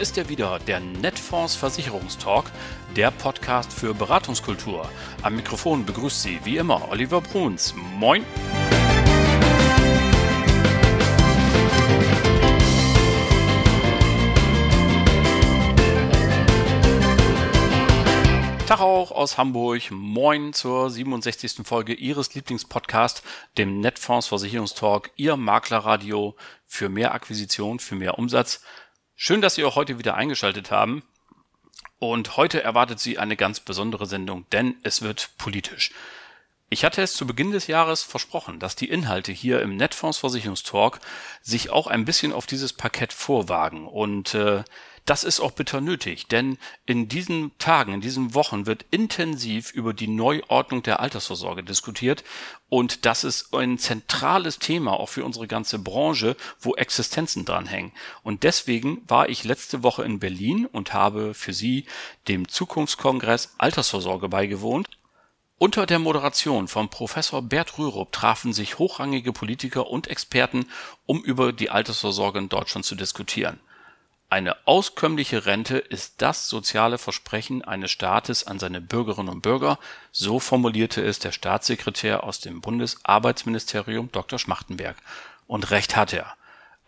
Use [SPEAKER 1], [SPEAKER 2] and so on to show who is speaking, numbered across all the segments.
[SPEAKER 1] ist er wieder, der Netfonds Versicherungstalk, der Podcast für Beratungskultur. Am Mikrofon begrüßt Sie wie immer Oliver Bruns. Moin! Tag auch aus Hamburg. Moin zur 67. Folge Ihres Lieblingspodcasts, dem Netfonds Versicherungstalk, Ihr Maklerradio für mehr Akquisition, für mehr Umsatz. Schön, dass Sie auch heute wieder eingeschaltet haben. Und heute erwartet Sie eine ganz besondere Sendung, denn es wird politisch. Ich hatte es zu Beginn des Jahres versprochen, dass die Inhalte hier im Netfonds Versicherungstalk sich auch ein bisschen auf dieses Parkett vorwagen. Und äh, das ist auch bitter nötig, denn in diesen Tagen, in diesen Wochen wird intensiv über die Neuordnung der Altersvorsorge diskutiert und das ist ein zentrales Thema auch für unsere ganze Branche, wo Existenzen dranhängen. Und deswegen war ich letzte Woche in Berlin und habe für Sie dem Zukunftskongress Altersvorsorge beigewohnt. Unter der Moderation von Professor Bert Rürup trafen sich hochrangige Politiker und Experten, um über die Altersvorsorge in Deutschland zu diskutieren. Eine auskömmliche Rente ist das soziale Versprechen eines Staates an seine Bürgerinnen und Bürger, so formulierte es der Staatssekretär aus dem Bundesarbeitsministerium Dr. Schmachtenberg. Und recht hat er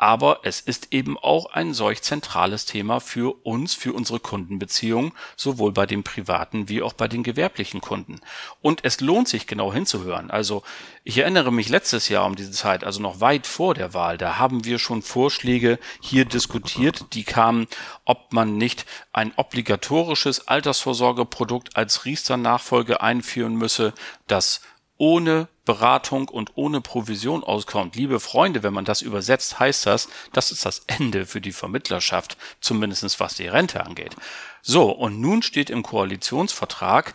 [SPEAKER 1] aber es ist eben auch ein solch zentrales Thema für uns, für unsere Kundenbeziehungen, sowohl bei den privaten wie auch bei den gewerblichen Kunden. Und es lohnt sich genau hinzuhören. Also ich erinnere mich letztes Jahr um diese Zeit, also noch weit vor der Wahl, da haben wir schon Vorschläge hier diskutiert, die kamen, ob man nicht ein obligatorisches Altersvorsorgeprodukt als Riester-Nachfolge einführen müsse, das ohne Beratung und ohne Provision auskommt. Liebe Freunde, wenn man das übersetzt, heißt das, das ist das Ende für die Vermittlerschaft, zumindestens was die Rente angeht. So, und nun steht im Koalitionsvertrag,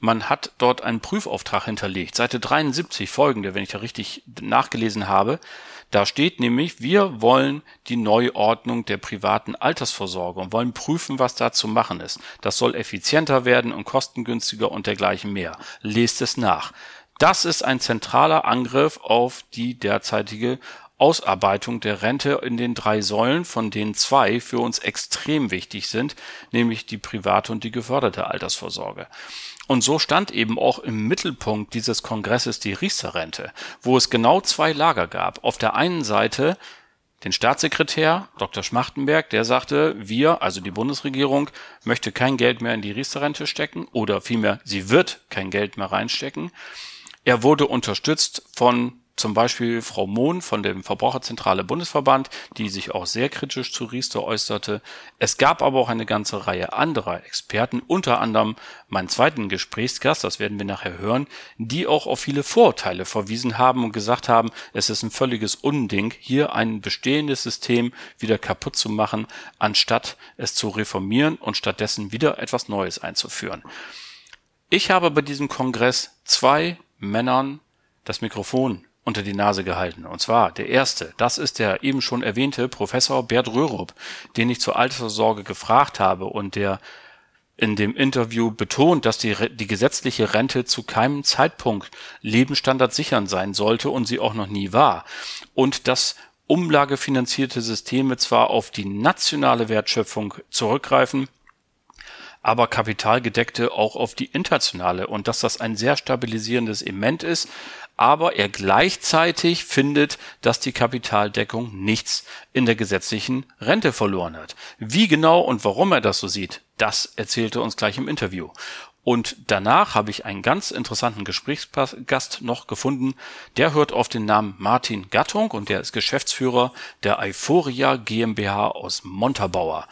[SPEAKER 1] man hat dort einen Prüfauftrag hinterlegt, Seite 73 folgende, wenn ich da richtig nachgelesen habe. Da steht nämlich, wir wollen die Neuordnung der privaten Altersvorsorge und wollen prüfen, was da zu machen ist. Das soll effizienter werden und kostengünstiger und dergleichen mehr. Lest es nach. Das ist ein zentraler Angriff auf die derzeitige Ausarbeitung der Rente in den drei Säulen, von denen zwei für uns extrem wichtig sind, nämlich die private und die geförderte Altersvorsorge. Und so stand eben auch im Mittelpunkt dieses Kongresses die Riester-Rente, wo es genau zwei Lager gab. Auf der einen Seite den Staatssekretär Dr. Schmachtenberg, der sagte, wir, also die Bundesregierung, möchte kein Geld mehr in die Riester-Rente stecken oder vielmehr, sie wird kein Geld mehr reinstecken. Er wurde unterstützt von zum Beispiel Frau Mohn von dem Verbraucherzentrale Bundesverband, die sich auch sehr kritisch zu Riester äußerte. Es gab aber auch eine ganze Reihe anderer Experten, unter anderem meinen zweiten Gesprächsgast, das werden wir nachher hören, die auch auf viele Vorurteile verwiesen haben und gesagt haben, es ist ein völliges Unding, hier ein bestehendes System wieder kaputt zu machen, anstatt es zu reformieren und stattdessen wieder etwas Neues einzuführen. Ich habe bei diesem Kongress zwei Männern das Mikrofon unter die Nase gehalten. Und zwar der erste, das ist der eben schon erwähnte Professor Bert Röhrup, den ich zur Altersvorsorge gefragt habe und der in dem Interview betont, dass die, die gesetzliche Rente zu keinem Zeitpunkt Lebensstandard sichern sein sollte und sie auch noch nie war. Und dass umlagefinanzierte Systeme zwar auf die nationale Wertschöpfung zurückgreifen, aber kapitalgedeckte auch auf die internationale und dass das ein sehr stabilisierendes Element ist, aber er gleichzeitig findet, dass die Kapitaldeckung nichts in der gesetzlichen Rente verloren hat. Wie genau und warum er das so sieht, das erzählte uns gleich im Interview. Und danach habe ich einen ganz interessanten Gesprächsgast noch gefunden. Der hört auf den Namen Martin Gattung und der ist Geschäftsführer der Euphoria GmbH aus Montabaur.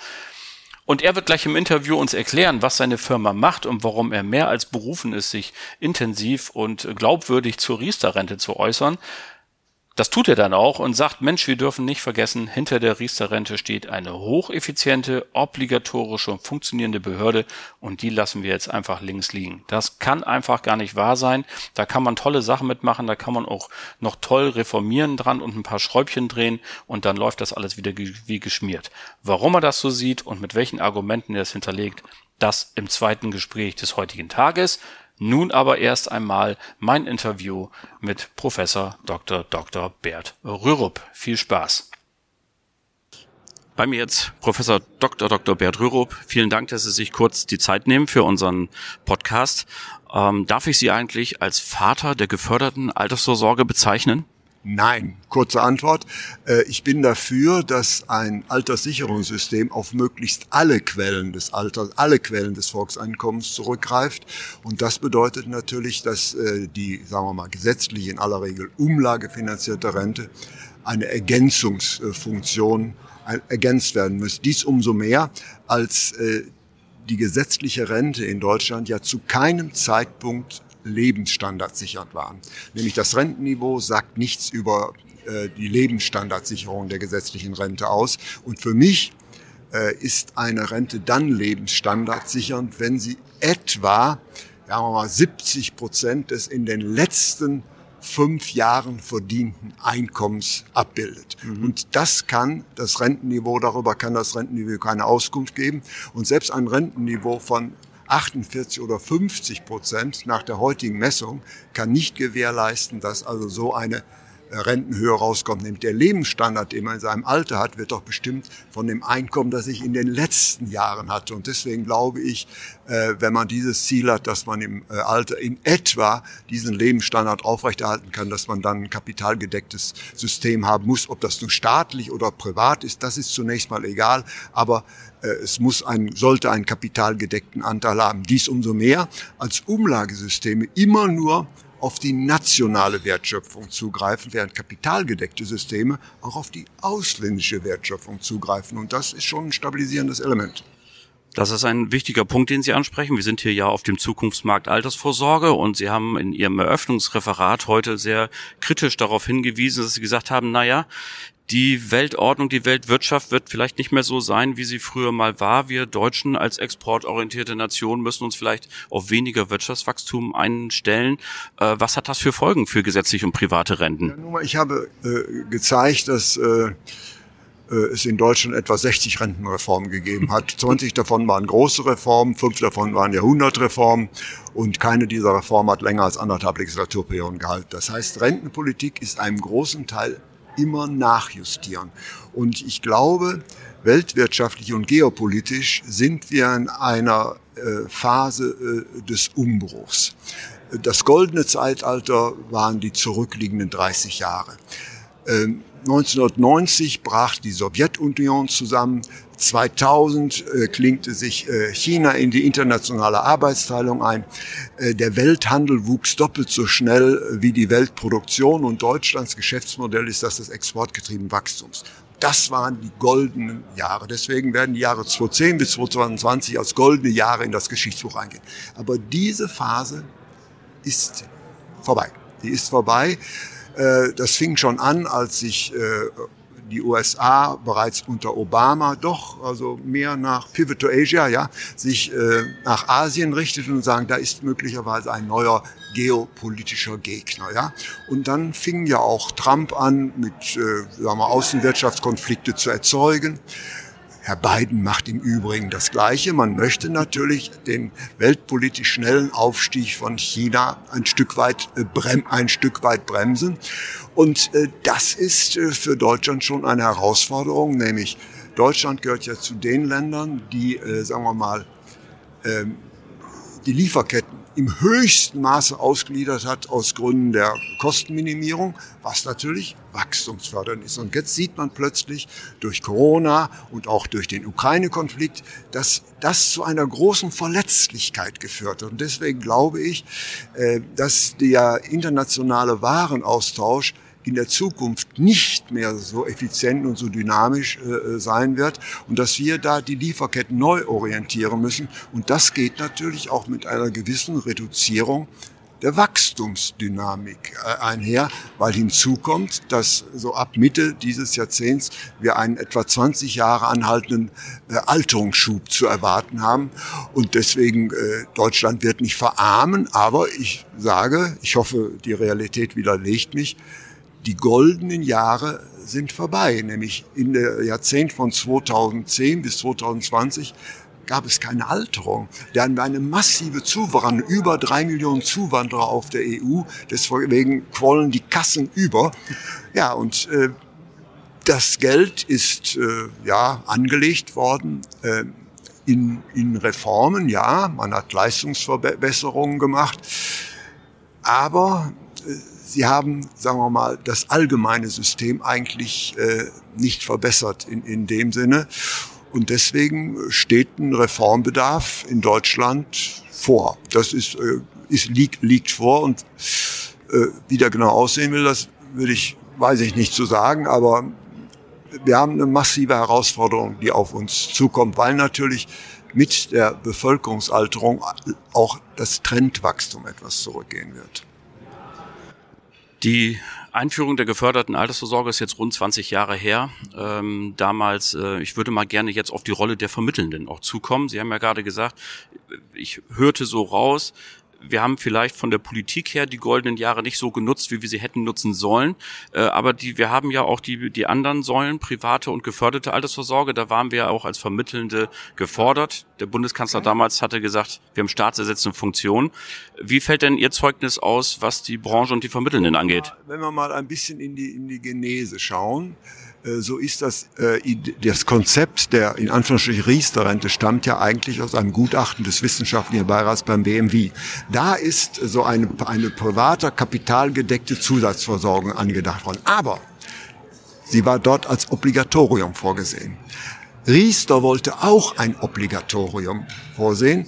[SPEAKER 1] Und er wird gleich im Interview uns erklären, was seine Firma macht und warum er mehr als berufen ist, sich intensiv und glaubwürdig zur Riester-Rente zu äußern. Das tut er dann auch und sagt, Mensch, wir dürfen nicht vergessen, hinter der Riester-Rente steht eine hocheffiziente, obligatorische und funktionierende Behörde und die lassen wir jetzt einfach links liegen. Das kann einfach gar nicht wahr sein. Da kann man tolle Sachen mitmachen, da kann man auch noch toll reformieren dran und ein paar Schräubchen drehen und dann läuft das alles wieder wie geschmiert. Warum er das so sieht und mit welchen Argumenten er es hinterlegt, das im zweiten Gespräch des heutigen Tages. Nun aber erst einmal mein Interview mit Professor Dr. Dr. Bert Rürup. Viel Spaß. Bei mir jetzt Professor Dr. Dr. Bert Rürup. Vielen Dank, dass Sie sich kurz die Zeit nehmen für unseren Podcast. Ähm, darf ich Sie eigentlich als Vater der geförderten Altersvorsorge bezeichnen?
[SPEAKER 2] Nein. Kurze Antwort. Äh, ich bin dafür, dass ein Alterssicherungssystem auf möglichst alle Quellen des Alters, alle Quellen des Volkseinkommens zurückgreift. Und das bedeutet natürlich, dass äh, die, sagen wir mal, gesetzlich in aller Regel umlagefinanzierte Rente eine Ergänzungsfunktion ergänzt werden muss. Dies umso mehr, als äh, die gesetzliche Rente in Deutschland ja zu keinem Zeitpunkt lebensstandardsichernd waren. Nämlich das Rentenniveau sagt nichts über äh, die Lebensstandardsicherung der gesetzlichen Rente aus. Und für mich äh, ist eine Rente dann lebensstandardsichernd, wenn sie etwa sagen wir mal, 70 Prozent des in den letzten fünf Jahren verdienten Einkommens abbildet. Mhm. Und das kann das Rentenniveau, darüber kann das Rentenniveau keine Auskunft geben. Und selbst ein Rentenniveau von 48 oder 50 Prozent nach der heutigen Messung kann nicht gewährleisten, dass also so eine Rentenhöhe rauskommt. Nämlich der Lebensstandard, den man in seinem Alter hat, wird doch bestimmt von dem Einkommen, das ich in den letzten Jahren hatte. Und deswegen glaube ich, äh, wenn man dieses Ziel hat, dass man im äh, Alter in etwa diesen Lebensstandard aufrechterhalten kann, dass man dann ein kapitalgedecktes System haben muss. Ob das nun staatlich oder privat ist, das ist zunächst mal egal. Aber äh, es muss ein, sollte einen kapitalgedeckten Anteil haben. Dies umso mehr, als Umlagesysteme immer nur auf die nationale Wertschöpfung zugreifen, während kapitalgedeckte Systeme auch auf die ausländische Wertschöpfung zugreifen. Und das ist schon ein stabilisierendes Element.
[SPEAKER 1] Das ist ein wichtiger Punkt, den Sie ansprechen. Wir sind hier ja auf dem Zukunftsmarkt Altersvorsorge und Sie haben in Ihrem Eröffnungsreferat heute sehr kritisch darauf hingewiesen, dass Sie gesagt haben, naja, die Weltordnung, die Weltwirtschaft wird vielleicht nicht mehr so sein, wie sie früher mal war. Wir Deutschen als exportorientierte Nation müssen uns vielleicht auf weniger Wirtschaftswachstum einstellen. Äh, was hat das für Folgen für gesetzliche und private Renten?
[SPEAKER 2] Ja, ich habe äh, gezeigt, dass äh es in Deutschland etwa 60 Rentenreformen gegeben hat. 20 davon waren große Reformen, fünf davon waren Jahrhundertreformen und keine dieser Reformen hat länger als anderthalb Legislaturperioden gehalten. Das heißt, Rentenpolitik ist einem großen Teil immer nachjustieren. Und ich glaube, weltwirtschaftlich und geopolitisch sind wir in einer äh, Phase äh, des Umbruchs. Das goldene Zeitalter waren die zurückliegenden 30 Jahre. 1990 ähm, brach die Sowjetunion zusammen. 2000 äh, klingte sich äh, China in die internationale Arbeitsteilung ein. Äh, der Welthandel wuchs doppelt so schnell äh, wie die Weltproduktion und Deutschlands Geschäftsmodell ist das des exportgetriebenen Wachstums. Das waren die goldenen Jahre. Deswegen werden die Jahre 2010 bis 2020 als goldene Jahre in das Geschichtsbuch eingehen. Aber diese Phase ist vorbei. Die ist vorbei. Äh, das fing schon an, als sich äh, die USA bereits unter Obama doch also mehr nach Pivot to Asia, ja, sich äh, nach Asien richtet und sagen, da ist möglicherweise ein neuer geopolitischer Gegner, ja. Und dann fing ja auch Trump an, mit sagen wir, Außenwirtschaftskonflikte zu erzeugen. Herr Biden macht im Übrigen das Gleiche. Man möchte natürlich den weltpolitisch schnellen Aufstieg von China ein Stück weit, äh, ein Stück weit bremsen. Und äh, das ist äh, für Deutschland schon eine Herausforderung, nämlich Deutschland gehört ja zu den Ländern, die, sagen wir mal, ähm, die Lieferketten im höchsten Maße ausgliedert hat aus Gründen der Kostenminimierung, was natürlich wachstumsfördernd ist. Und jetzt sieht man plötzlich durch Corona und auch durch den Ukraine-Konflikt, dass das zu einer großen Verletzlichkeit geführt hat. Und deswegen glaube ich, äh, dass der internationale Warenaustausch in der Zukunft nicht mehr so effizient und so dynamisch äh, sein wird und dass wir da die Lieferketten neu orientieren müssen. Und das geht natürlich auch mit einer gewissen Reduzierung der Wachstumsdynamik äh, einher, weil hinzukommt, dass so ab Mitte dieses Jahrzehnts wir einen etwa 20 Jahre anhaltenden äh, Alterungsschub zu erwarten haben. Und deswegen, äh, Deutschland wird nicht verarmen, aber ich sage, ich hoffe, die Realität widerlegt mich, die goldenen Jahre sind vorbei, nämlich in der Jahrzehnt von 2010 bis 2020 gab es keine Alterung. Da hatten wir eine massive Zuwanderung, über drei Millionen Zuwanderer auf der EU. Deswegen quollen die Kassen über. Ja, und äh, das Geld ist äh, ja angelegt worden äh, in, in Reformen, ja, man hat Leistungsverbesserungen gemacht, aber äh, sie haben, sagen wir mal, das allgemeine System eigentlich äh, nicht verbessert in, in dem Sinne. Und deswegen steht ein Reformbedarf in Deutschland vor. Das ist, äh, ist liegt, liegt vor und äh, wie der genau aussehen will, das würde ich, weiß ich nicht zu sagen, aber wir haben eine massive Herausforderung, die auf uns zukommt, weil natürlich mit der Bevölkerungsalterung auch das Trendwachstum etwas zurückgehen wird.
[SPEAKER 1] Die Einführung der geförderten Altersvorsorge ist jetzt rund 20 Jahre her. Ähm, damals, äh, ich würde mal gerne jetzt auf die Rolle der Vermittelnden auch zukommen. Sie haben ja gerade gesagt, ich hörte so raus, wir haben vielleicht von der Politik her die goldenen Jahre nicht so genutzt, wie wir sie hätten nutzen sollen. Äh, aber die, wir haben ja auch die, die anderen Säulen, private und geförderte Altersvorsorge. Da waren wir auch als Vermittelnde gefordert. Der Bundeskanzler damals hatte gesagt, wir haben staatsersetzende Funktion. Wie fällt denn Ihr Zeugnis aus, was die Branche und die Vermittelnden angeht?
[SPEAKER 2] Wenn wir mal ein bisschen in die, in die Genese schauen, so ist das, äh, das Konzept der in Anführungsstrichen Riester-Rente stammt ja eigentlich aus einem Gutachten des wissenschaftlichen Beirats beim BMW. Da ist so eine, eine private, kapitalgedeckte Zusatzversorgung angedacht worden. Aber sie war dort als Obligatorium vorgesehen. Riester wollte auch ein Obligatorium vorsehen.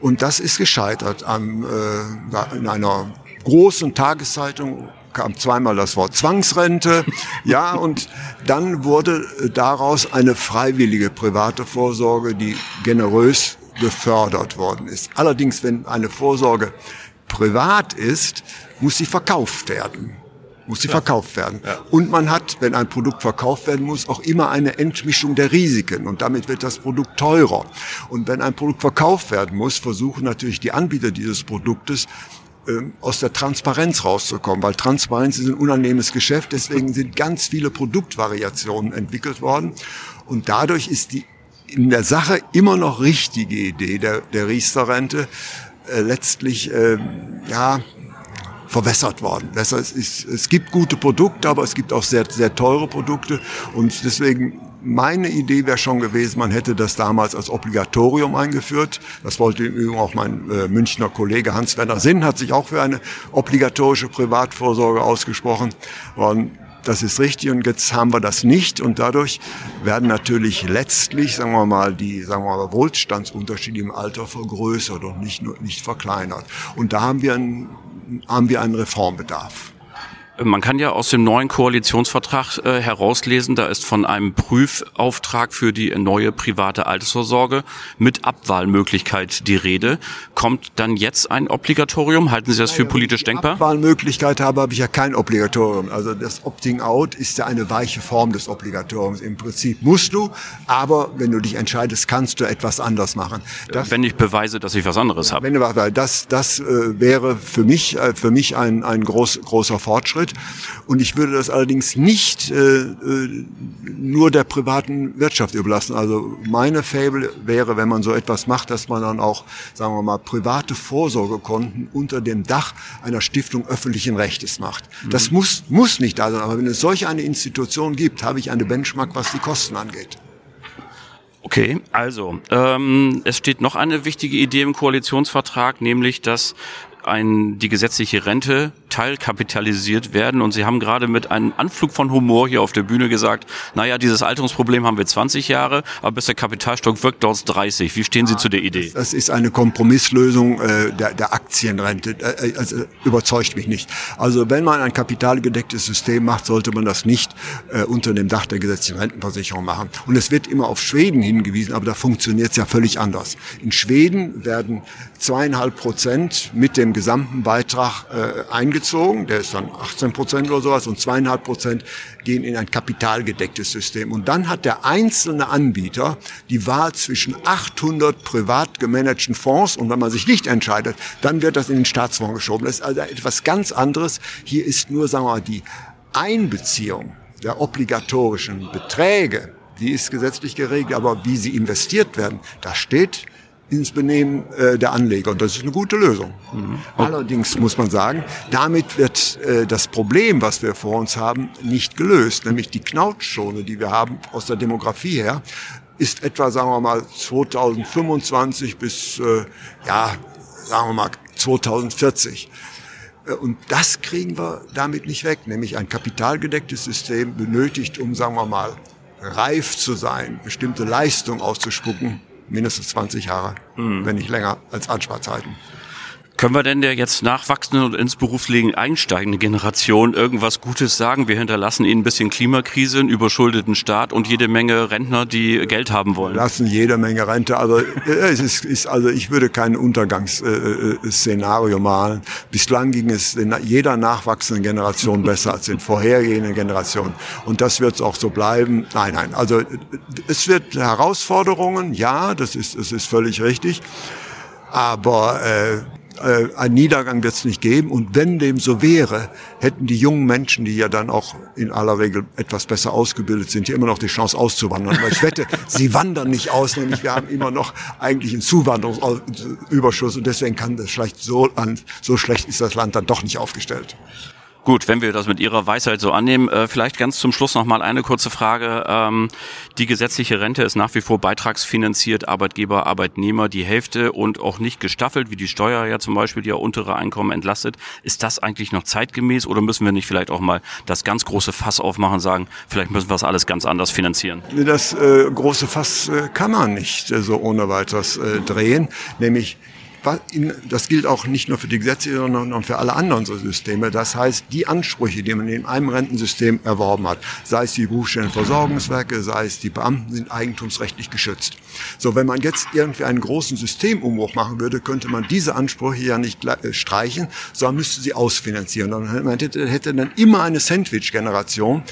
[SPEAKER 2] Und das ist gescheitert am, äh, in einer großen Tageszeitung kam zweimal das Wort Zwangsrente. Ja, und dann wurde daraus eine freiwillige private Vorsorge, die generös gefördert worden ist. Allerdings, wenn eine Vorsorge privat ist, muss sie verkauft werden muss sie ja. verkauft werden. Ja. Und man hat, wenn ein Produkt verkauft werden muss, auch immer eine Entmischung der Risiken und damit wird das Produkt teurer. Und wenn ein Produkt verkauft werden muss, versuchen natürlich die Anbieter dieses Produktes aus der Transparenz rauszukommen, weil Transparenz ist ein unannehmendes Geschäft, deswegen sind ganz viele Produktvariationen entwickelt worden. Und dadurch ist die in der Sache immer noch richtige Idee der, der Riester-Rente äh, letztlich äh, ja verwässert worden. Das heißt, es, es gibt gute Produkte, aber es gibt auch sehr, sehr teure Produkte. Und deswegen meine Idee wäre schon gewesen, man hätte das damals als Obligatorium eingeführt. Das wollte im Übrigen auch mein äh, Münchner Kollege Hans-Werner Sinn, hat sich auch für eine obligatorische Privatvorsorge ausgesprochen. Und das ist richtig und jetzt haben wir das nicht und dadurch werden natürlich letztlich, sagen wir mal, die sagen wir mal, Wohlstandsunterschiede im Alter vergrößert und nicht nicht verkleinert. Und da haben wir einen, haben wir einen Reformbedarf.
[SPEAKER 1] Man kann ja aus dem neuen Koalitionsvertrag äh, herauslesen, da ist von einem Prüfauftrag für die neue private Altersvorsorge mit Abwahlmöglichkeit die Rede. Kommt dann jetzt ein Obligatorium? Halten Sie das für politisch
[SPEAKER 2] Wenn
[SPEAKER 1] denkbar?
[SPEAKER 2] Abwahlmöglichkeit habe, habe ich ja kein Obligatorium. Also das Opting-out ist ja eine weiche Form des Obligatoriums. Im Prinzip musst du, aber wenn du dich entscheidest, kannst du etwas anders machen.
[SPEAKER 1] Das, wenn ich beweise, dass ich was anderes habe. Wenn
[SPEAKER 2] du, das das äh, wäre für mich äh, für mich ein ein groß, großer Fortschritt. Fortschritt. Und ich würde das allerdings nicht äh, äh, nur der privaten Wirtschaft überlassen. Also meine Fable wäre, wenn man so etwas macht, dass man dann auch, sagen wir mal, private Vorsorgekonten unter dem Dach einer Stiftung öffentlichen Rechtes macht. Mhm. Das muss, muss nicht da sein. Aber wenn es solch eine Institution gibt, habe ich eine Benchmark, was die Kosten angeht.
[SPEAKER 1] Okay, also ähm, es steht noch eine wichtige Idee im Koalitionsvertrag, nämlich dass ein, die gesetzliche Rente teilkapitalisiert werden. Und Sie haben gerade mit einem Anflug von Humor hier auf der Bühne gesagt, naja, dieses Alterungsproblem haben wir 20 Jahre, aber bis der Kapitalstock wirkt, dauert es 30. Wie stehen Sie zu der Idee?
[SPEAKER 2] Das, ist eine Kompromisslösung äh, der, der Aktienrente. Äh, äh, also, überzeugt mich nicht. Also wenn man ein kapitalgedecktes System macht, sollte man das nicht äh, unter dem Dach der gesetzlichen Rentenversicherung machen. Und es wird immer auf Schweden hingewiesen, aber da funktioniert es ja völlig anders. In Schweden werden zweieinhalb Prozent mit dem gesamten Beitrag äh, eingezogen. Der ist dann 18 Prozent oder sowas und zweieinhalb Prozent gehen in ein kapitalgedecktes System. Und dann hat der einzelne Anbieter die Wahl zwischen 800 privat gemanagten Fonds und wenn man sich nicht entscheidet, dann wird das in den Staatsfonds geschoben. Das ist also etwas ganz anderes. Hier ist nur, sagen wir mal, die Einbeziehung der obligatorischen Beträge, die ist gesetzlich geregelt, aber wie sie investiert werden, da steht ins Benehmen äh, der Anleger. Und das ist eine gute Lösung. Mhm. Allerdings muss man sagen, damit wird äh, das Problem, was wir vor uns haben, nicht gelöst. Nämlich die Knautschzone, die wir haben aus der Demografie her, ist etwa, sagen wir mal, 2025 bis, äh, ja, sagen wir mal, 2040. Äh, und das kriegen wir damit nicht weg, nämlich ein kapitalgedecktes System benötigt, um, sagen wir mal, reif zu sein, bestimmte Leistung auszuspucken, mindestens 20 Jahre, mhm. wenn nicht länger als Ansparzeiten.
[SPEAKER 1] Können wir denn der jetzt nachwachsenden und ins Berufsleben einsteigenden Generation irgendwas Gutes sagen? Wir hinterlassen ihnen ein bisschen Klimakrise, einen überschuldeten Staat und jede Menge Rentner, die Geld haben wollen.
[SPEAKER 2] Lassen jede Menge Rente. Also, äh, es ist, ist, also ich würde kein Untergangsszenario malen. Bislang ging es jeder nachwachsenden Generation besser als in vorhergehenden Generationen. Und das wird es auch so bleiben. Nein, nein. Also es wird Herausforderungen, ja, das ist, das ist völlig richtig. Aber äh, äh, ein Niedergang wird es nicht geben. Und wenn dem so wäre, hätten die jungen Menschen, die ja dann auch in aller Regel etwas besser ausgebildet sind, hier immer noch die Chance auszuwandern. Weil ich wette, sie wandern nicht aus, nämlich wir haben immer noch eigentlich einen Zuwanderungsüberschuss und deswegen kann das schlecht so, an, so schlecht ist das Land dann doch nicht aufgestellt.
[SPEAKER 1] Gut, wenn wir das mit Ihrer Weisheit so annehmen, äh, vielleicht ganz zum Schluss noch mal eine kurze Frage. Ähm, die gesetzliche Rente ist nach wie vor beitragsfinanziert, Arbeitgeber, Arbeitnehmer die Hälfte und auch nicht gestaffelt, wie die Steuer ja zum Beispiel, die ja untere Einkommen entlastet. Ist das eigentlich noch zeitgemäß oder müssen wir nicht vielleicht auch mal das ganz große Fass aufmachen und sagen, vielleicht müssen wir das alles ganz anders finanzieren?
[SPEAKER 2] Das äh, große Fass äh, kann man nicht äh, so ohne weiteres äh, drehen, nämlich das gilt auch nicht nur für die Gesetze, sondern für alle anderen Systeme. Das heißt, die Ansprüche, die man in einem Rentensystem erworben hat, sei es die Berufsstellenversorgungswerke, sei es die Beamten, sind eigentumsrechtlich geschützt. So, wenn man jetzt irgendwie einen großen Systemumbruch machen würde, könnte man diese Ansprüche ja nicht äh, streichen, sondern müsste sie ausfinanzieren. Man hätte, hätte dann immer eine Sandwich-Generation,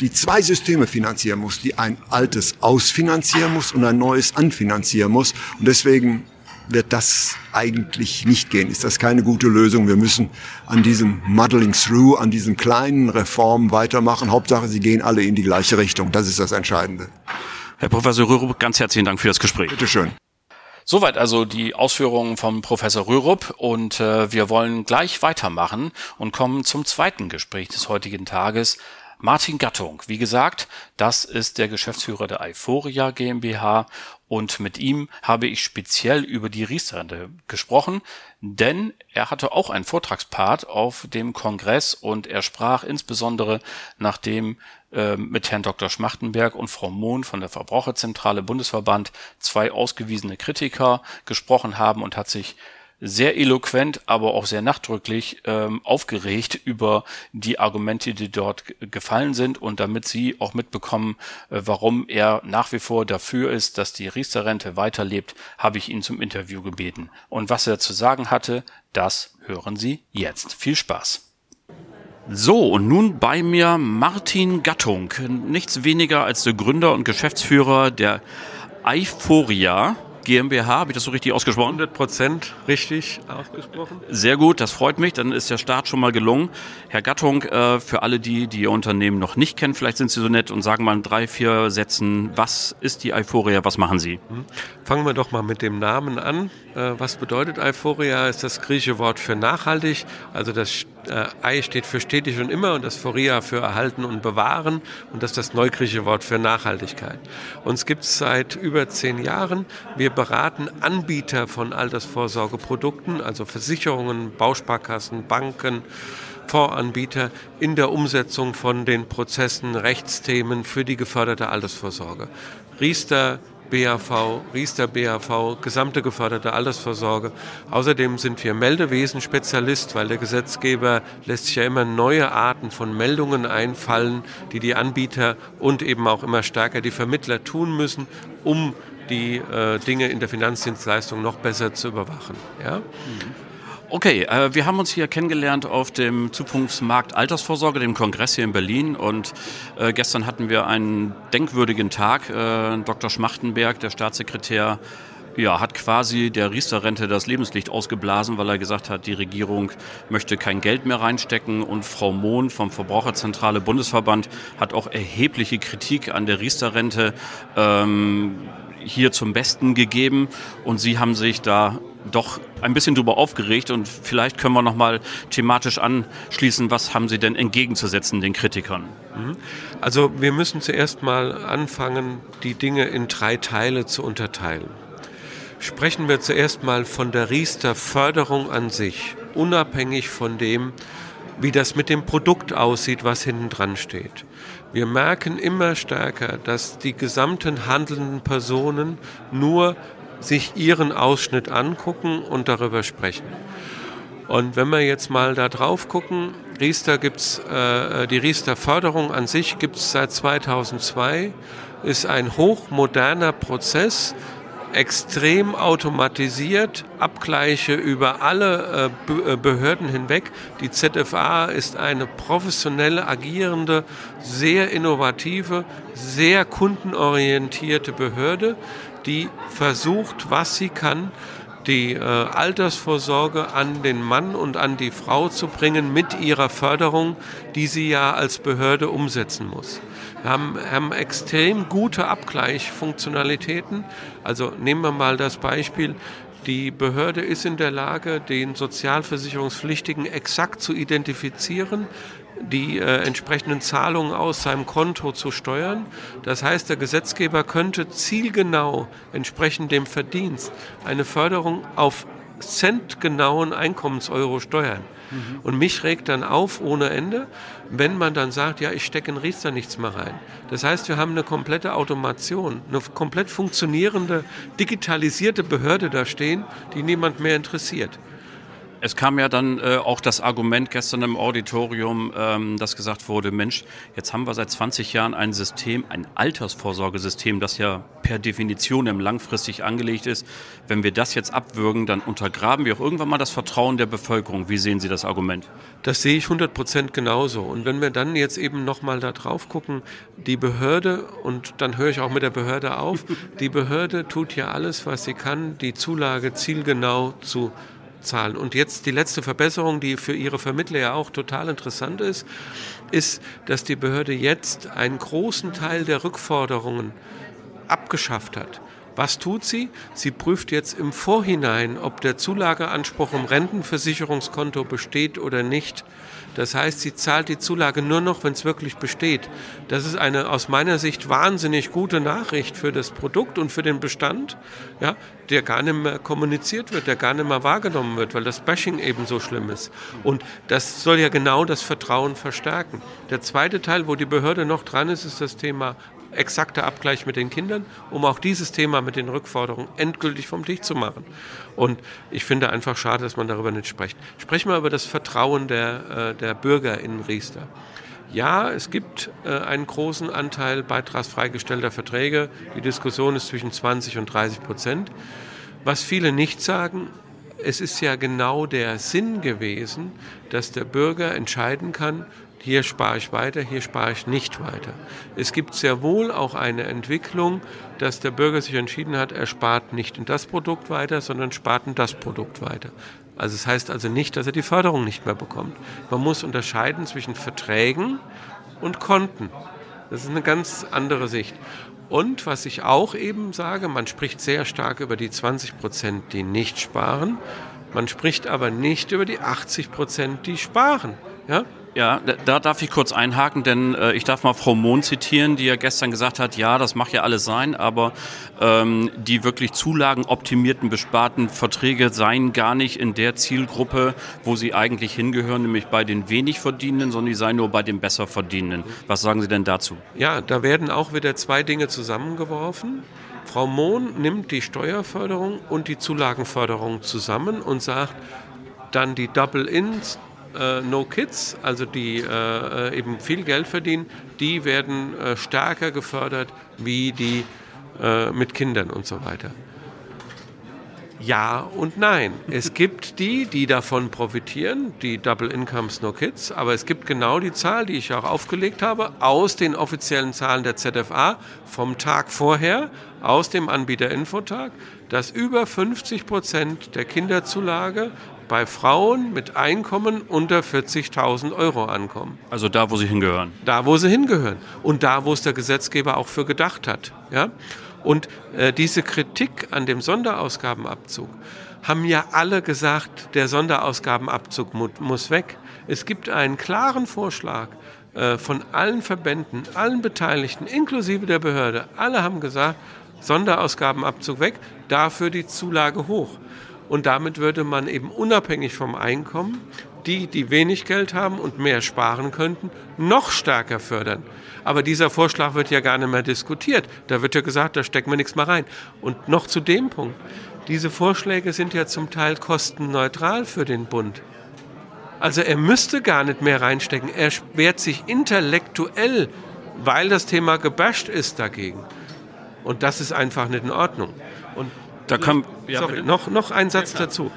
[SPEAKER 2] die zwei Systeme finanzieren muss, die ein altes ausfinanzieren muss und ein neues anfinanzieren muss. Und deswegen wird das eigentlich nicht gehen. Ist das keine gute Lösung? Wir müssen an diesem Muddling Through, an diesen kleinen Reformen weitermachen. Hauptsache, sie gehen alle in die gleiche Richtung. Das ist das Entscheidende.
[SPEAKER 1] Herr Professor Rürup, ganz herzlichen Dank für das Gespräch.
[SPEAKER 2] Bitte schön.
[SPEAKER 1] Soweit also die Ausführungen vom Professor Rürup und äh, wir wollen gleich weitermachen und kommen zum zweiten Gespräch des heutigen Tages. Martin Gattung, wie gesagt, das ist der Geschäftsführer der Euphoria GmbH und mit ihm habe ich speziell über die Riester-Rente gesprochen, denn er hatte auch einen Vortragspart auf dem Kongress und er sprach insbesondere nachdem äh, mit Herrn Dr. Schmachtenberg und Frau Mohn von der Verbraucherzentrale Bundesverband zwei ausgewiesene Kritiker gesprochen haben und hat sich sehr eloquent, aber auch sehr nachdrücklich ähm, aufgeregt über die Argumente, die dort gefallen sind und damit Sie auch mitbekommen, äh, warum er nach wie vor dafür ist, dass die Riester-Rente weiterlebt, habe ich ihn zum Interview gebeten. Und was er zu sagen hatte, das hören Sie jetzt. Viel Spaß. So, und nun bei mir Martin Gattung, nichts weniger als der Gründer und Geschäftsführer der Euphoria GmbH, habe ich das so richtig ausgesprochen?
[SPEAKER 3] 100 Prozent richtig ausgesprochen.
[SPEAKER 1] Sehr gut, das freut mich, dann ist der Start schon mal gelungen. Herr Gattung, äh, für alle, die, die Ihr Unternehmen noch nicht kennen, vielleicht sind Sie so nett und sagen mal in drei, vier Sätzen, was ist die Euphoria, was machen Sie? Mhm.
[SPEAKER 3] Fangen wir doch mal mit dem Namen an. Äh, was bedeutet Euphoria? Ist das griechische Wort für nachhaltig. Also das äh, Ei steht für stetig und immer und das Phoria für erhalten und bewahren und das ist das neugriechische Wort für Nachhaltigkeit. Uns gibt es seit über zehn Jahren. Wir beraten Anbieter von Altersvorsorgeprodukten, also Versicherungen, Bausparkassen, Banken, Fondsanbieter in der Umsetzung von den Prozessen, Rechtsthemen für die geförderte Altersvorsorge. Riester BAV, Riester BAV, gesamte geförderte Altersvorsorge. Außerdem sind wir Meldewesen-Spezialist, weil der Gesetzgeber lässt sich ja immer neue Arten von Meldungen einfallen, die die Anbieter und eben auch immer stärker die Vermittler tun müssen, um die äh, Dinge in der Finanzdienstleistung noch besser zu überwachen. Ja? Mhm.
[SPEAKER 1] Okay, äh, wir haben uns hier kennengelernt auf dem Zukunftsmarkt Altersvorsorge, dem Kongress hier in Berlin. Und äh, gestern hatten wir einen denkwürdigen Tag. Äh, Dr. Schmachtenberg, der Staatssekretär, ja, hat quasi der Riester-Rente das Lebenslicht ausgeblasen, weil er gesagt hat, die Regierung möchte kein Geld mehr reinstecken. Und Frau Mohn vom Verbraucherzentrale Bundesverband hat auch erhebliche Kritik an der Riester-Rente ähm, hier zum Besten gegeben. Und Sie haben sich da doch ein bisschen drüber aufgeregt und vielleicht können wir noch mal thematisch anschließen, was haben Sie denn entgegenzusetzen den Kritikern? Mhm.
[SPEAKER 3] Also wir müssen zuerst mal anfangen, die Dinge in drei Teile zu unterteilen. Sprechen wir zuerst mal von der Riester-Förderung an sich, unabhängig von dem, wie das mit dem Produkt aussieht, was hinten dran steht. Wir merken immer stärker, dass die gesamten handelnden Personen nur sich ihren Ausschnitt angucken und darüber sprechen. Und wenn wir jetzt mal da drauf gucken, Riester gibt's, äh, die Riester-Förderung an sich gibt es seit 2002, ist ein hochmoderner Prozess, extrem automatisiert, Abgleiche über alle äh, äh Behörden hinweg. Die ZFA ist eine professionelle, agierende, sehr innovative, sehr kundenorientierte Behörde, die versucht, was sie kann, die äh, Altersvorsorge an den Mann und an die Frau zu bringen mit ihrer Förderung, die sie ja als Behörde umsetzen muss. Wir haben, haben extrem gute Abgleichfunktionalitäten. Also nehmen wir mal das Beispiel, die Behörde ist in der Lage, den Sozialversicherungspflichtigen exakt zu identifizieren, die äh, entsprechenden Zahlungen aus seinem Konto zu steuern. Das heißt, der Gesetzgeber könnte zielgenau entsprechend dem Verdienst eine Förderung auf centgenauen Einkommenseuro steuern. Mhm. Und mich regt dann auf ohne Ende, wenn man dann sagt, ja, ich stecke in Riester nichts mehr rein. Das heißt, wir haben eine komplette Automation, eine komplett funktionierende, digitalisierte Behörde da stehen, die niemand mehr interessiert.
[SPEAKER 1] Es kam ja dann äh, auch das Argument gestern im Auditorium, ähm, dass gesagt wurde, Mensch, jetzt haben wir seit 20 Jahren ein System, ein Altersvorsorgesystem, das ja per Definition im langfristig angelegt ist. Wenn wir das jetzt abwürgen, dann untergraben wir auch irgendwann mal das Vertrauen der Bevölkerung. Wie sehen Sie das Argument?
[SPEAKER 3] Das sehe ich 100 Prozent genauso. Und wenn wir dann jetzt eben nochmal da drauf gucken, die Behörde, und dann höre ich auch mit der Behörde auf, die Behörde tut ja alles, was sie kann, die Zulage zielgenau zu zahlen. Und jetzt die letzte Verbesserung, die für Ihre Vermittler ja auch total interessant ist, ist, dass die Behörde jetzt einen großen Teil der Rückforderungen abgeschafft hat. Was tut sie? Sie prüft jetzt im Vorhinein, ob der Zulageanspruch im Rentenversicherungskonto besteht oder nicht. Das heißt, sie zahlt die Zulage nur noch, wenn es wirklich besteht. Das ist eine aus meiner Sicht wahnsinnig gute Nachricht für das Produkt und für den Bestand, ja, der gar nicht mehr kommuniziert wird, der gar nicht mehr wahrgenommen wird, weil das Bashing eben so schlimm ist. Und das soll ja genau das Vertrauen verstärken. Der zweite Teil, wo die Behörde noch dran ist, ist das Thema exakter Abgleich mit den Kindern, um auch dieses Thema mit den Rückforderungen endgültig vom Tisch zu machen. Und ich finde einfach schade, dass man darüber nicht spricht. Sprechen wir über das Vertrauen der, äh, der Bürger in Riester. Ja, es gibt äh, einen großen Anteil beitragsfreigestellter Verträge. Die Diskussion ist zwischen 20 und 30 Prozent. Was viele nicht sagen, es ist ja genau der Sinn gewesen, dass der Bürger entscheiden kann, hier spare ich weiter, hier spare ich nicht weiter. Es gibt sehr wohl auch eine Entwicklung, dass der Bürger sich entschieden hat, er spart nicht in das Produkt weiter, sondern spart in das Produkt weiter. Also es das heißt also nicht, dass er die Förderung nicht mehr bekommt. Man muss unterscheiden zwischen Verträgen und Konten. Das ist eine ganz andere Sicht. Und was ich auch eben sage, man spricht sehr stark über die 20 Prozent, die nicht sparen. Man spricht aber nicht über die 80 Prozent, die sparen. Ja?
[SPEAKER 1] Ja, da darf ich kurz einhaken, denn äh, ich darf mal Frau Mohn zitieren, die ja gestern gesagt hat, ja, das mag ja alles sein, aber ähm, die wirklich zulagenoptimierten, besparten Verträge seien gar nicht in der Zielgruppe, wo sie eigentlich hingehören, nämlich bei den wenig Verdienenden, sondern die seien nur bei den besser Verdienenden. Was sagen Sie denn dazu?
[SPEAKER 3] Ja, da werden auch wieder zwei Dinge zusammengeworfen. Frau Mohn nimmt die Steuerförderung und die Zulagenförderung zusammen und sagt, dann die Double-Ins, äh, No Kids, also die äh, eben viel Geld verdienen, die werden äh, stärker gefördert wie die äh, mit Kindern und so weiter. Ja und nein. Es gibt die, die davon profitieren, die Double Incomes No Kids, aber es gibt genau die Zahl, die ich auch aufgelegt habe, aus den offiziellen Zahlen der ZFA vom Tag vorher, aus dem Anbieter Infotag, dass über 50 Prozent der Kinderzulage bei Frauen mit Einkommen unter 40.000 Euro ankommen.
[SPEAKER 1] Also da, wo sie hingehören.
[SPEAKER 3] Da, wo sie hingehören. Und da, wo es der Gesetzgeber auch für gedacht hat. Ja? Und äh, diese Kritik an dem Sonderausgabenabzug haben ja alle gesagt, der Sonderausgabenabzug mu muss weg. Es gibt einen klaren Vorschlag äh, von allen Verbänden, allen Beteiligten, inklusive der Behörde. Alle haben gesagt, Sonderausgabenabzug weg, dafür die Zulage hoch. Und damit würde man eben unabhängig vom Einkommen die, die wenig Geld haben und mehr sparen könnten, noch stärker fördern. Aber dieser Vorschlag wird ja gar nicht mehr diskutiert. Da wird ja gesagt, da stecken wir nichts mehr rein. Und noch zu dem Punkt. Diese Vorschläge sind ja zum Teil kostenneutral für den Bund. Also er müsste gar nicht mehr reinstecken. Er wehrt sich intellektuell, weil das Thema gebasht ist dagegen. Und das ist einfach nicht in Ordnung. Und
[SPEAKER 1] da
[SPEAKER 3] ja, sorry, noch, noch ein Satz dazu.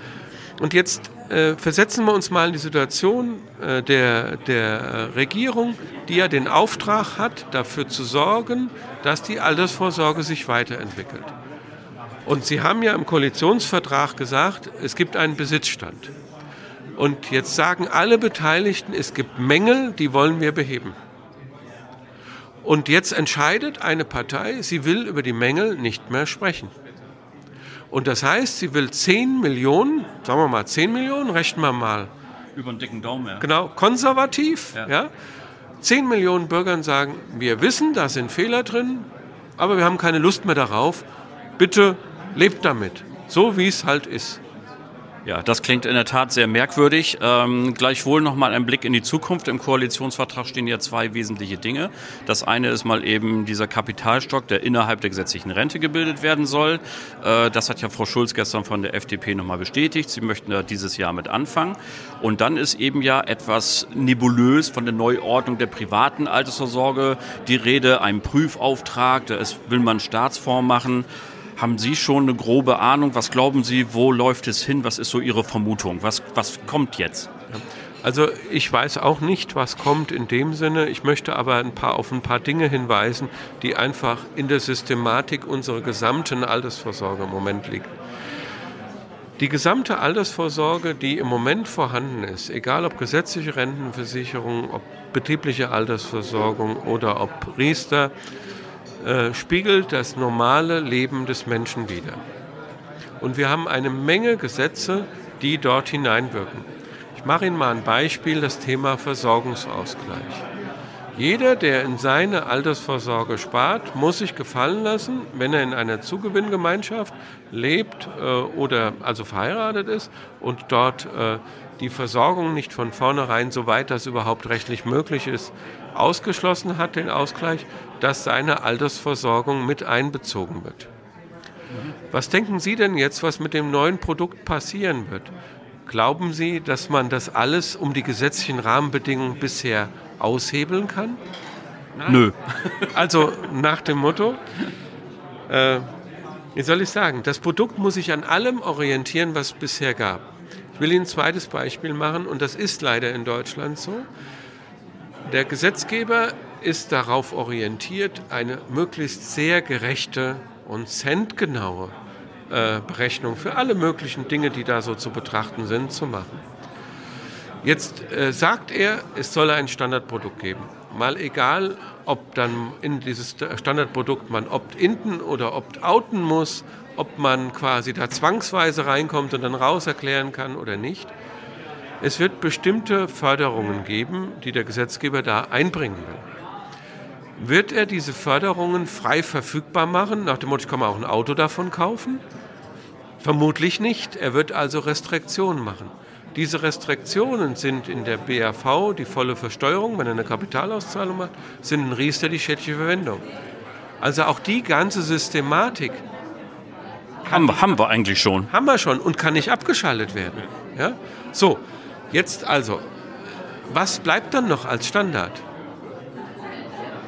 [SPEAKER 3] Und jetzt äh, versetzen wir uns mal in die Situation äh, der, der Regierung, die ja den Auftrag hat, dafür zu sorgen, dass die Altersvorsorge sich weiterentwickelt. Und Sie haben ja im Koalitionsvertrag gesagt, es gibt einen Besitzstand. Und jetzt sagen alle Beteiligten, es gibt Mängel, die wollen wir beheben. Und jetzt entscheidet eine Partei, sie will über die Mängel nicht mehr sprechen. Und das heißt, sie will 10 Millionen, sagen wir mal 10 Millionen, rechnen wir mal.
[SPEAKER 1] Über einen dicken Daumen, ja.
[SPEAKER 3] Genau, konservativ, ja. ja. 10 Millionen Bürgern sagen, wir wissen, da sind Fehler drin, aber wir haben keine Lust mehr darauf. Bitte lebt damit, so wie es halt ist.
[SPEAKER 1] Ja, das klingt in der Tat sehr merkwürdig. Ähm, gleichwohl nochmal ein Blick in die Zukunft. Im Koalitionsvertrag stehen ja zwei wesentliche Dinge. Das eine ist mal eben dieser Kapitalstock, der innerhalb der gesetzlichen Rente gebildet werden soll. Äh, das hat ja Frau Schulz gestern von der FDP nochmal bestätigt. Sie möchten da dieses Jahr mit anfangen. Und dann ist eben ja etwas nebulös von der Neuordnung der privaten Altersvorsorge die Rede, ein Prüfauftrag, da will man Staatsfonds machen. Haben Sie schon eine grobe Ahnung? Was glauben Sie, wo läuft es hin? Was ist so Ihre Vermutung? Was, was kommt jetzt?
[SPEAKER 3] Also ich weiß auch nicht, was kommt in dem Sinne. Ich möchte aber ein paar, auf ein paar Dinge hinweisen, die einfach in der Systematik unserer gesamten Altersvorsorge im Moment liegen. Die gesamte Altersvorsorge, die im Moment vorhanden ist, egal ob gesetzliche Rentenversicherung, ob betriebliche Altersversorgung oder ob Riester, äh, spiegelt das normale Leben des Menschen wider. Und wir haben eine Menge Gesetze, die dort hineinwirken. Ich mache Ihnen mal ein Beispiel, das Thema Versorgungsausgleich. Jeder, der in seine Altersvorsorge spart, muss sich gefallen lassen, wenn er in einer Zugewinngemeinschaft lebt äh, oder also verheiratet ist und dort äh, die Versorgung nicht von vornherein, soweit das überhaupt rechtlich möglich ist, ausgeschlossen hat, den Ausgleich, dass seine Altersversorgung mit einbezogen wird. Was denken Sie denn jetzt, was mit dem neuen Produkt passieren wird? Glauben Sie, dass man das alles um die gesetzlichen Rahmenbedingungen bisher aushebeln kann?
[SPEAKER 1] Nein. Nö.
[SPEAKER 3] Also nach dem Motto, äh, wie soll ich sagen, das Produkt muss sich an allem orientieren, was es bisher gab. Ich will Ihnen ein zweites Beispiel machen und das ist leider in Deutschland so. Der Gesetzgeber ist darauf orientiert, eine möglichst sehr gerechte und centgenaue äh, Berechnung für alle möglichen Dinge, die da so zu betrachten sind, zu machen. Jetzt äh, sagt er, es solle ein Standardprodukt geben. Mal egal, ob dann in dieses Standardprodukt man opt-inten oder opt-outen muss, ob man quasi da zwangsweise reinkommt und dann raus erklären kann oder nicht. Es wird bestimmte Förderungen geben, die der Gesetzgeber da einbringen will. Wird er diese Förderungen frei verfügbar machen, nach dem Motto, ich kann man auch ein Auto davon kaufen? Vermutlich nicht. Er wird also Restriktionen machen. Diese Restriktionen sind in der BAV die volle Versteuerung, wenn er eine Kapitalauszahlung macht, sind in Riester die schädliche Verwendung. Also auch die ganze Systematik.
[SPEAKER 1] Haben, haben wir eigentlich schon.
[SPEAKER 3] Haben wir schon und kann nicht abgeschaltet werden. Ja? So, Jetzt also, was bleibt dann noch als Standard?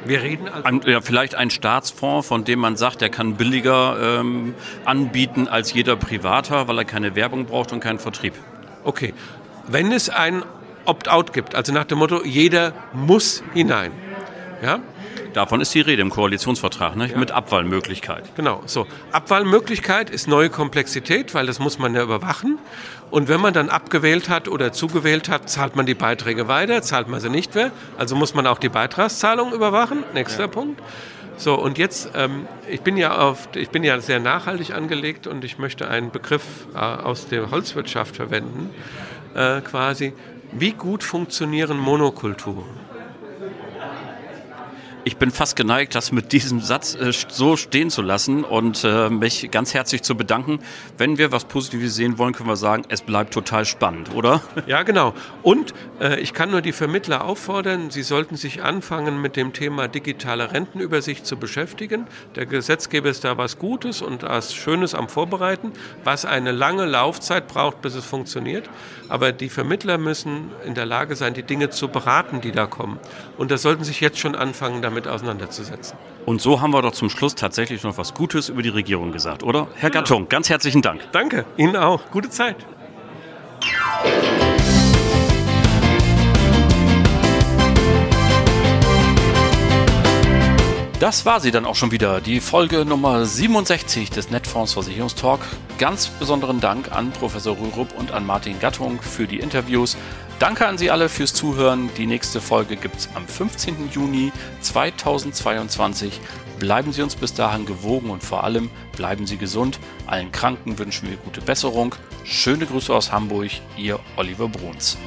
[SPEAKER 1] Wir reden also ein, ja, vielleicht ein Staatsfonds, von dem man sagt, der kann billiger ähm, anbieten als jeder Privater, weil er keine Werbung braucht und keinen Vertrieb.
[SPEAKER 3] Okay, wenn es ein Opt-out gibt, also nach dem Motto, jeder muss hinein, ja,
[SPEAKER 1] Davon ist die Rede im Koalitionsvertrag, ne? Ja. mit Abwahlmöglichkeit.
[SPEAKER 3] Genau, so. Abwahlmöglichkeit ist neue Komplexität, weil das muss man ja überwachen. Und wenn man dann abgewählt hat oder zugewählt hat, zahlt man die Beiträge weiter, zahlt man sie nicht mehr. Also muss man auch die Beitragszahlung überwachen. Nächster ja. Punkt. So, und jetzt, ähm, ich, bin ja auf, ich bin ja sehr nachhaltig angelegt und ich möchte einen Begriff äh, aus der Holzwirtschaft verwenden, äh, quasi. Wie gut funktionieren Monokulturen?
[SPEAKER 1] Ich bin fast geneigt, das mit diesem Satz äh, so stehen zu lassen und äh, mich ganz herzlich zu bedanken. Wenn wir was Positives sehen wollen, können wir sagen, es bleibt total spannend, oder?
[SPEAKER 3] Ja, genau. Und äh, ich kann nur die Vermittler auffordern, sie sollten sich anfangen, mit dem Thema digitale Rentenübersicht zu beschäftigen. Der Gesetzgeber ist da was Gutes und was Schönes am Vorbereiten, was eine lange Laufzeit braucht, bis es funktioniert. Aber die Vermittler müssen in der Lage sein, die Dinge zu beraten, die da kommen. Und da sollten sich jetzt schon anfangen, damit damit auseinanderzusetzen.
[SPEAKER 1] Und so haben wir doch zum Schluss tatsächlich noch was Gutes über die Regierung gesagt, oder? Herr ja. Gattung, ganz herzlichen Dank.
[SPEAKER 3] Danke, Ihnen auch. Gute Zeit.
[SPEAKER 1] Das war sie dann auch schon wieder, die Folge Nummer 67 des Netfonds Versicherungstalk. Ganz besonderen Dank an Professor Rürup und an Martin Gattung für die Interviews. Danke an Sie alle fürs Zuhören. Die nächste Folge gibt es am 15. Juni 2022. Bleiben Sie uns bis dahin gewogen und vor allem bleiben Sie gesund. Allen Kranken wünschen wir gute Besserung. Schöne Grüße aus Hamburg, Ihr Oliver Bruns.